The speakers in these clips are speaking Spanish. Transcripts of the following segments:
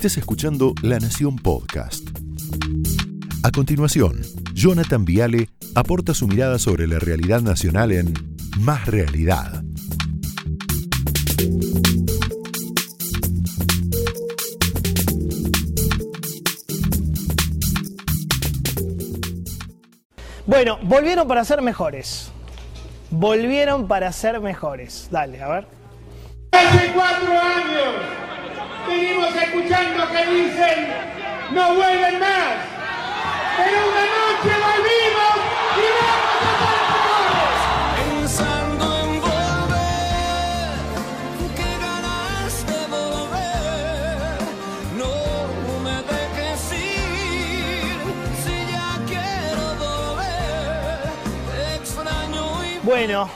Estés escuchando La Nación Podcast. A continuación, Jonathan Viale aporta su mirada sobre la realidad nacional en Más Realidad. Bueno, volvieron para ser mejores. Volvieron para ser mejores. Dale, a ver. Hace cuatro años venimos escuchando que dicen no vuelven más. Pero una noche volvimos y vamos a mejores. Pensando en volver, qué ganas de volver. No me dejes ir, si ya quiero volver. Extraño y Bueno,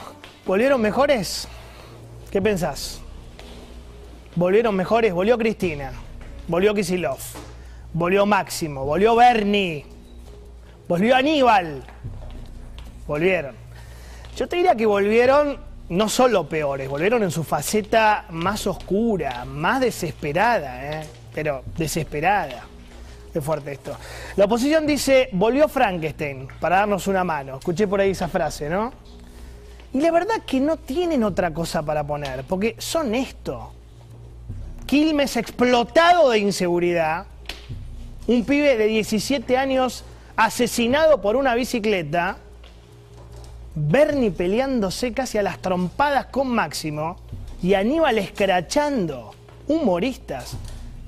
¿volvieron mejores? ¿Qué pensás? ¿Volvieron mejores? Volvió Cristina, volvió Kisilov, volvió Máximo, volvió Bernie, volvió Aníbal. Volvieron. Yo te diría que volvieron no solo peores, volvieron en su faceta más oscura, más desesperada, ¿eh? pero desesperada. Qué fuerte esto. La oposición dice, volvió Frankenstein para darnos una mano. Escuché por ahí esa frase, ¿no? Y la verdad que no tienen otra cosa para poner, porque son esto. Quilmes explotado de inseguridad, un pibe de 17 años asesinado por una bicicleta, Bernie peleándose casi a las trompadas con Máximo y Aníbal escrachando. Humoristas.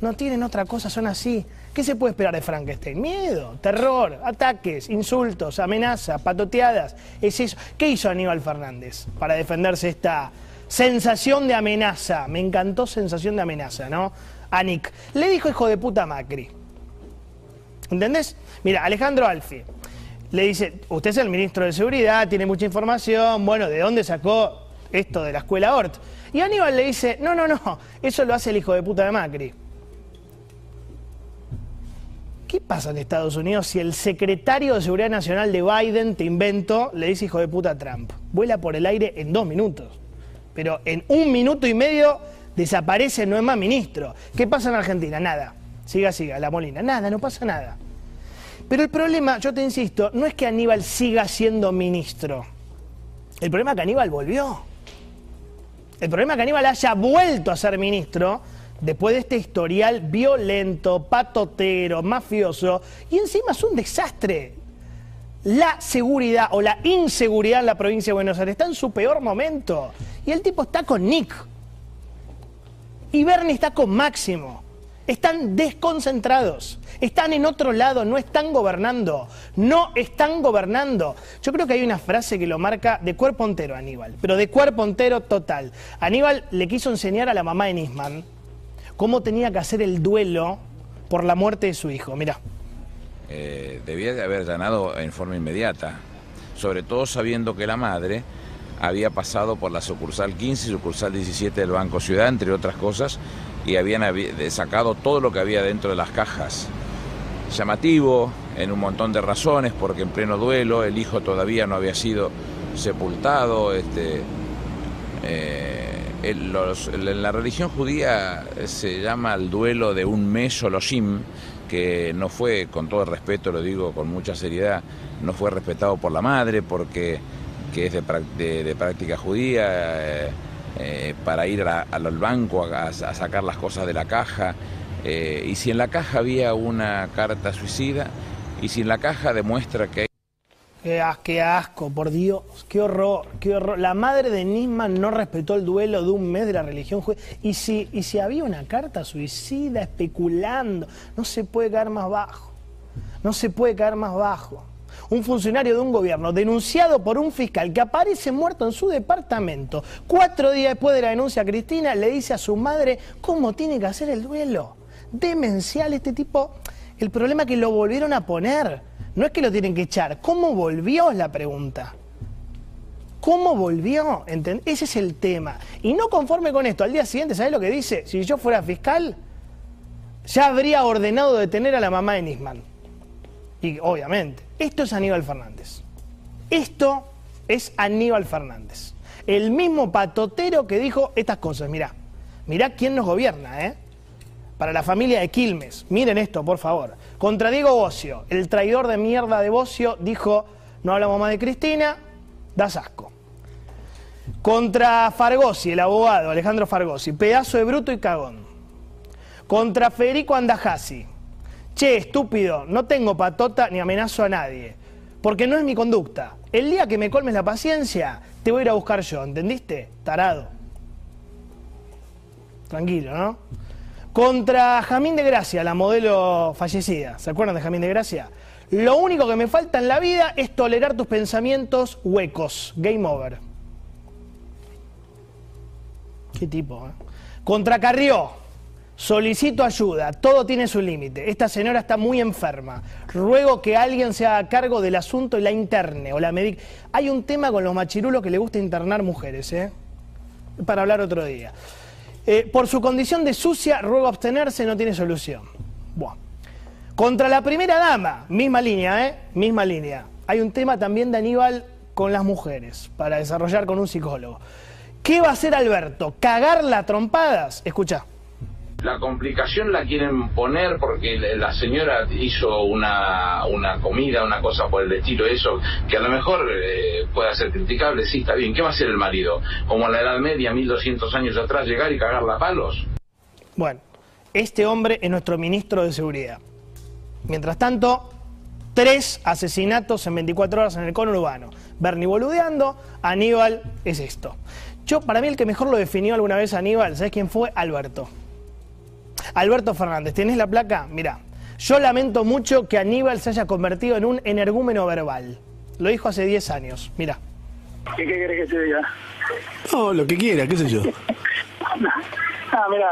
No tienen otra cosa, son así. ¿Qué se puede esperar de Frankenstein? Miedo, terror, ataques, insultos, amenazas, patoteadas. Es eso. ¿Qué hizo Aníbal Fernández para defenderse esta sensación de amenaza? Me encantó sensación de amenaza, ¿no? A Nick. Le dijo hijo de puta Macri. ¿Entendés? Mira, Alejandro Alfi le dice, usted es el ministro de Seguridad, tiene mucha información, bueno, ¿de dónde sacó esto de la escuela Ort? Y Aníbal le dice, no, no, no, eso lo hace el hijo de puta de Macri. ¿Qué pasa en Estados Unidos si el secretario de Seguridad Nacional de Biden, te invento, le dice hijo de puta Trump? Vuela por el aire en dos minutos. Pero en un minuto y medio desaparece, no es más ministro. ¿Qué pasa en Argentina? Nada. Siga, siga, la molina. Nada, no pasa nada. Pero el problema, yo te insisto, no es que Aníbal siga siendo ministro. El problema es que Aníbal volvió. El problema es que Aníbal haya vuelto a ser ministro después de este historial violento, patotero, mafioso, y encima es un desastre. La seguridad o la inseguridad en la provincia de Buenos Aires está en su peor momento. Y el tipo está con Nick. Y Bernie está con Máximo. Están desconcentrados, están en otro lado, no están gobernando, no están gobernando. Yo creo que hay una frase que lo marca de cuerpo entero Aníbal, pero de cuerpo entero total. Aníbal le quiso enseñar a la mamá de Nisman cómo tenía que hacer el duelo por la muerte de su hijo. Mirá. eh, debía de haber ganado en forma inmediata, sobre todo sabiendo que la madre había pasado por la sucursal 15 y sucursal 17 del Banco Ciudad, entre otras cosas, y habían sacado todo lo que había dentro de las cajas. Llamativo, en un montón de razones, porque en pleno duelo el hijo todavía no había sido sepultado, este, eh, en la religión judía se llama el duelo de un mes Sholoshim, que no fue, con todo el respeto, lo digo con mucha seriedad, no fue respetado por la madre porque que es de, de- práctica judía, eh, eh, para ir a- al banco a, a sacar las cosas de la caja. eh, y si en la caja había una carta suicida, y si en la caja demuestra que Qué, as- qué asco, por Dios, qué horror, qué horror. La madre de Nisman no respetó el duelo de un mes de la religión judía. Y si, y si había una carta suicida especulando, no se puede caer más bajo. No se puede caer más bajo. Un funcionario de un gobierno denunciado por un fiscal que aparece muerto en su departamento, cuatro días después de la denuncia Cristina, le dice a su madre cómo tiene que hacer el duelo. Demencial este tipo. El problema es que lo volvieron a poner. No es que lo tienen que echar. ¿Cómo volvió es la pregunta? ¿Cómo volvió? ¿Entend- Ese es el tema. Y no conforme con esto, al día siguiente, ¿sabes lo que dice? Si yo fuera fiscal, ya habría ordenado detener a la mamá de Nisman. Y obviamente, esto es Aníbal Fernández. Esto es Aníbal Fernández. El mismo patotero que dijo estas cosas. Mirá, mirá quién nos gobierna, ¿eh? para la familia de Quilmes. Miren esto, por favor. Contra Diego Bocio, el traidor de mierda de Bocio, dijo, no hablamos más de Cristina, das asco. Contra Fargosi, el abogado Alejandro Fargosi, pedazo de bruto y cagón. Contra Federico Andajasi, che, estúpido, no tengo patota ni amenazo a nadie, porque no es mi conducta. El día que me colmes la paciencia, te voy a ir a buscar yo, ¿entendiste? Tarado. Tranquilo, ¿no? Contra Jamín de Gracia, la modelo fallecida. ¿Se acuerdan de Jamín de Gracia? Lo único que me falta en la vida es tolerar tus pensamientos huecos. Game over. Qué tipo, ¿eh? Contra Carrió. Solicito ayuda, todo tiene su límite. Esta señora está muy enferma. Ruego que alguien se haga cargo del asunto y la interne o la medic. Hay un tema con los machirulos que le gusta internar mujeres, ¿eh? Para hablar otro día. Eh, por su condición de sucia, ruego abstenerse, no tiene solución. Buah. Contra la primera dama, misma línea, ¿eh? Misma línea. Hay un tema también de Aníbal con las mujeres, para desarrollar con un psicólogo. ¿Qué va a hacer Alberto? ¿Cagarla a trompadas? Escucha. La complicación la quieren poner porque la señora hizo una, una comida, una cosa por el estilo, eso, que a lo mejor eh, pueda ser criticable, sí, está bien. ¿Qué va a hacer el marido? Como a la Edad Media, 1200 años atrás, llegar y cagarla a palos. Bueno, este hombre es nuestro ministro de Seguridad. Mientras tanto, tres asesinatos en 24 horas en el conurbano. Bernie boludeando, Aníbal es esto. Yo, para mí, el que mejor lo definió alguna vez Aníbal, ¿sabes quién fue? Alberto. Alberto Fernández, ¿tenés la placa? Mirá, yo lamento mucho que Aníbal se haya convertido en un energúmeno verbal. Lo dijo hace 10 años, mirá. ¿Qué, qué querés que te diga? No, lo que quiera, qué sé yo. Ah, mira,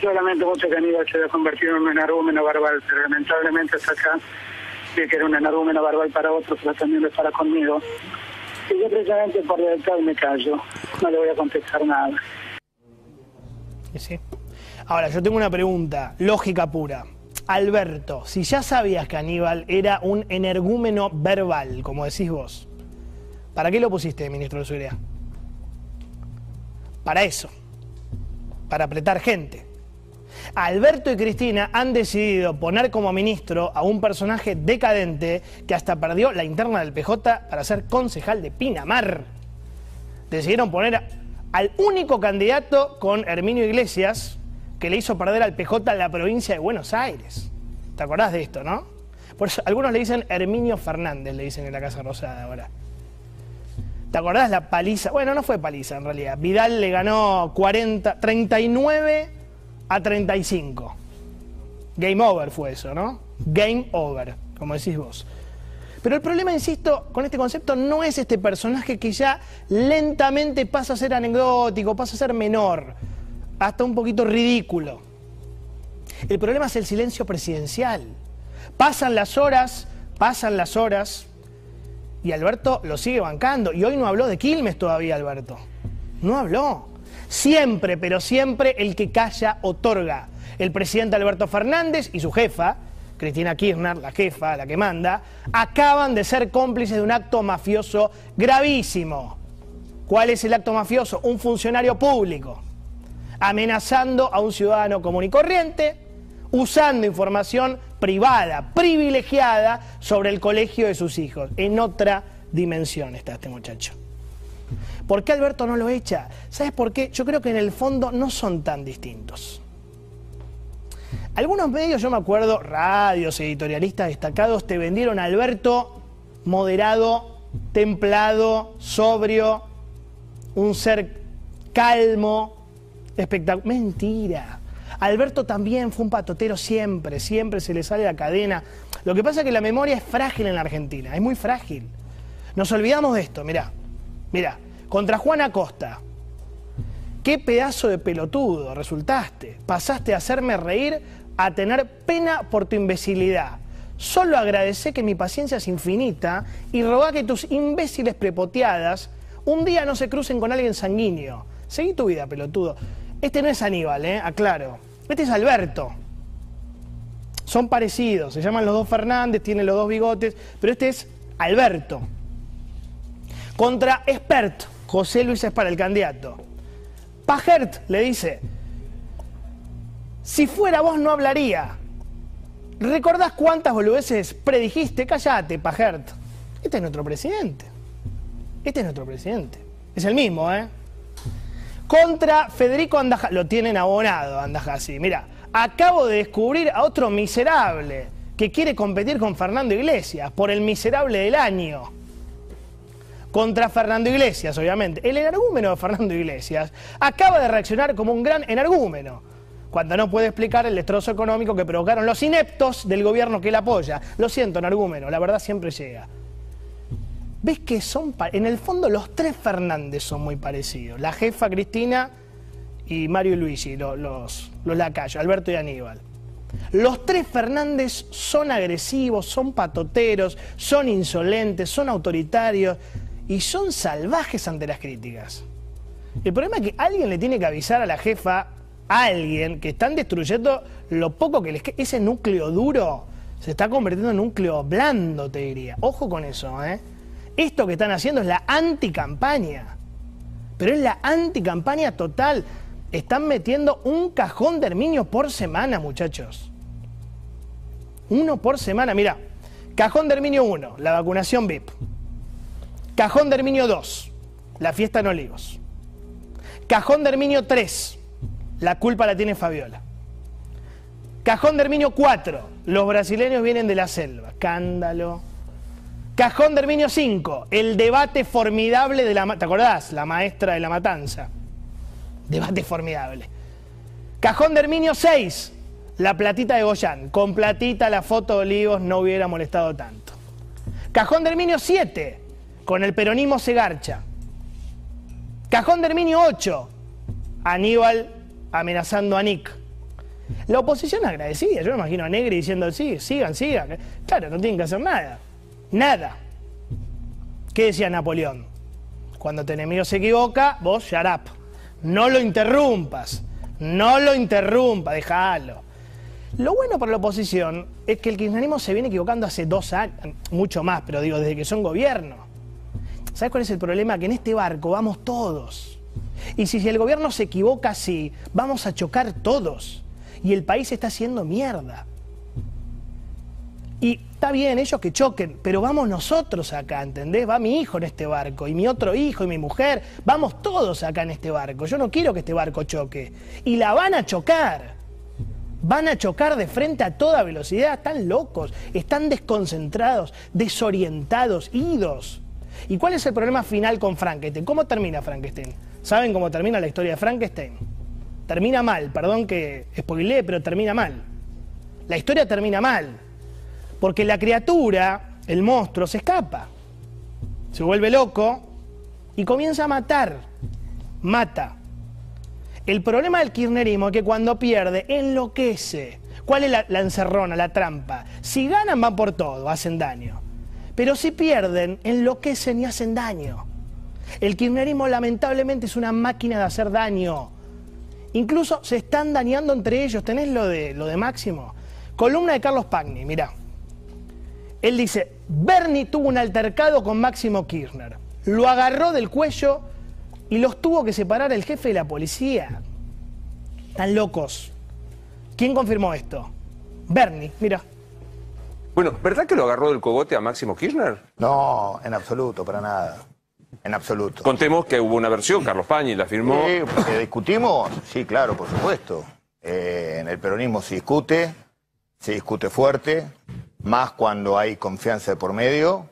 yo lamento mucho que Aníbal se haya convertido en un energúmeno verbal, pero lamentablemente hasta acá vi que era un energúmeno verbal para otros, pero también lo es para conmigo. Y yo precisamente por lealtad me callo, no le voy a contestar nada. Y sí. Ahora, yo tengo una pregunta, lógica pura. Alberto, si ya sabías que Aníbal era un energúmeno verbal, como decís vos, ¿para qué lo pusiste, ministro de Seguridad? Para eso, para apretar gente. Alberto y Cristina han decidido poner como ministro a un personaje decadente que hasta perdió la interna del PJ para ser concejal de Pinamar. Decidieron poner al único candidato con Herminio Iglesias que le hizo perder al PJ en la provincia de Buenos Aires. ¿Te acordás de esto, no? Por eso, algunos le dicen Herminio Fernández, le dicen en la Casa Rosada ahora. ¿Te acordás la paliza? Bueno, no fue paliza en realidad. Vidal le ganó 40, 39 a 35. Game over fue eso, ¿no? Game over, como decís vos. Pero el problema, insisto, con este concepto no es este personaje que ya lentamente pasa a ser anecdótico, pasa a ser menor, hasta un poquito ridículo. El problema es el silencio presidencial. Pasan las horas, pasan las horas, y Alberto lo sigue bancando. Y hoy no habló de Quilmes todavía, Alberto. No habló. Siempre, pero siempre el que calla otorga. El presidente Alberto Fernández y su jefa, Cristina Kirchner, la jefa, la que manda, acaban de ser cómplices de un acto mafioso gravísimo. ¿Cuál es el acto mafioso? Un funcionario público amenazando a un ciudadano común y corriente, usando información privada, privilegiada, sobre el colegio de sus hijos. En otra dimensión está este muchacho. ¿Por qué Alberto no lo echa? ¿Sabes por qué? Yo creo que en el fondo no son tan distintos. Algunos medios, yo me acuerdo, radios, editorialistas destacados, te vendieron Alberto moderado, templado, sobrio, un ser calmo, espectacular. Mentira. Alberto también fue un patotero siempre, siempre se le sale la cadena. Lo que pasa es que la memoria es frágil en la Argentina, es muy frágil. Nos olvidamos de esto, mirá, mirá, contra Juan Acosta. Qué pedazo de pelotudo resultaste. Pasaste a hacerme reír a tener pena por tu imbecilidad. Solo agradecé que mi paciencia es infinita y rogá que tus imbéciles prepoteadas un día no se crucen con alguien sanguíneo. Seguí tu vida, pelotudo. Este no es Aníbal, ¿eh? aclaro. Este es Alberto. Son parecidos, se llaman los dos Fernández, tienen los dos bigotes, pero este es Alberto. Contra Expert, José Luis es para el candidato. Pajert le dice, Si fuera vos no hablaría. ¿Recordás cuántas boludeces predijiste? Cállate, Pajert. Este es nuestro presidente. Este es nuestro presidente. Es el mismo, ¿eh? Contra Federico Andaja. Lo tienen abonado, Andajasi. Mira, acabo de descubrir a otro miserable que quiere competir con Fernando Iglesias por el miserable del año. Contra Fernando Iglesias, obviamente. El energúmeno de Fernando Iglesias acaba de reaccionar como un gran energúmeno cuando no puede explicar el destrozo económico que provocaron los ineptos del gobierno que él apoya. Lo siento, energúmeno, la verdad siempre llega. ¿Ves que son, en el fondo los tres Fernández son muy parecidos? La jefa Cristina y Mario y Luigi, lo- los, lacayos, Alberto y Aníbal. Los tres Fernández son agresivos, son patoteros, son insolentes, son autoritarios y son salvajes ante las críticas. El problema es que alguien le tiene que avisar a la jefa, alguien, que están destruyendo lo poco que les queda. Ese núcleo duro se está convirtiendo en núcleo blando, te diría. Ojo con eso, ¿eh? Esto que están haciendo es la anticampaña. Pero es la anticampaña total. Están metiendo un cajón de Herminio por semana, muchachos. Uno por semana. Mira, cajón de Herminio 1, la vacunación VIP. Cajón de Herminio 2, la fiesta en Olivos. Cajón de Herminio 3, la culpa la tiene Fabiola. Cajón de Herminio 4, los brasileños vienen de la selva. Escándalo. Cajón de Herminio 5, el debate formidable de la... ¿Te acordás? La maestra de la matanza. Debate formidable. Cajón de Herminio 6, la platita de Goyán. Con platita la foto de Olivos no hubiera molestado tanto. Cajón de Herminio 7, con el peronismo se garcha. Cajón de Herminio 8, Aníbal amenazando a Nick. La oposición agradecida, yo me imagino a Negri diciendo, sí, sigan, sigan. Claro, no tienen que hacer nada. Nada. ¿Qué decía Napoleón? Cuando tu enemigo se equivoca, vos shut up. No lo interrumpas. No lo interrumpas, déjalo. Lo bueno para la oposición es que el kirchnerismo se viene equivocando hace dos años, mucho más, pero digo, desde que son gobierno. ¿Sabes cuál es el problema? Que en este barco vamos todos. Y si el gobierno se equivoca así, vamos a chocar todos. Y el país está haciendo mierda. Y está bien ellos que choquen, pero vamos nosotros acá, ¿entendés? Va mi hijo en este barco, y mi otro hijo, y mi mujer. Vamos todos acá en este barco. Yo no quiero que este barco choque. Y la van a chocar. Van a chocar de frente a toda velocidad. Están locos, están desconcentrados, desorientados, idos. ¿Y cuál es el problema final con Frankenstein? ¿Cómo termina Frankenstein? ¿Saben cómo termina la historia de Frankenstein? Termina mal, perdón que spoileé, pero termina mal. La historia termina mal. Porque la criatura, el monstruo, se escapa. Se vuelve loco y comienza a matar. Mata. El problema del kirchnerismo es que cuando pierde, enloquece. ¿Cuál es la, encerrona, la trampa? Si ganan, van por todo, hacen daño. Pero si pierden, enloquecen y hacen daño. El kirchnerismo lamentablemente es una máquina de hacer daño. Incluso se están dañando entre ellos. ¿Tenés lo de, lo de Máximo? Columna de Carlos Pagni, mirá. Él dice, Bernie tuvo un altercado con Máximo Kirchner. Lo agarró del cuello y los tuvo que separar el jefe de la policía. Están locos. ¿Quién confirmó esto? Bernie, mira. Bueno, ¿verdad que lo agarró del cogote a Máximo Kirchner? No, en absoluto, para nada. En absoluto. Contemos que hubo una versión, Carlos Pañi la firmó. Sí, porque discutimos, sí, claro, por supuesto. Eh, en el peronismo se discute, se discute fuerte, más cuando hay confianza de por medio.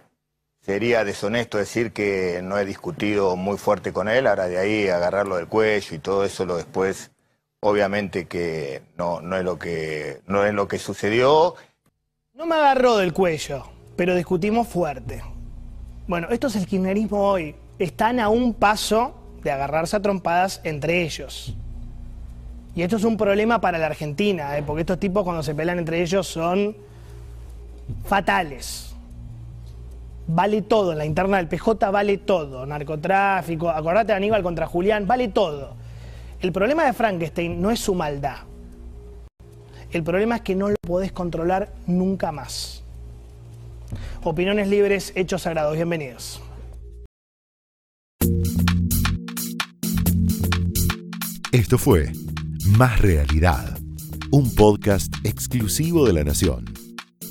Sería deshonesto decir que no he discutido muy fuerte con él, ahora de ahí agarrarlo del cuello y todo eso lo después, obviamente que no, no es lo que no es lo que sucedió. No me agarró del cuello, pero discutimos fuerte. Bueno, esto es el kirchnerismo hoy. Están a un paso de agarrarse a trompadas entre ellos. Y esto es un problema para la Argentina, ¿eh? porque estos tipos cuando se pelean entre ellos son fatales. Vale todo, en la interna del PJ vale todo. Narcotráfico, acordate de Aníbal contra Julián, vale todo. El problema de Frankenstein no es su maldad. El problema es que no lo podés controlar nunca más. Opiniones libres, hechos sagrados. Bienvenidos. Esto fue Más Realidad, un podcast exclusivo de La Nación.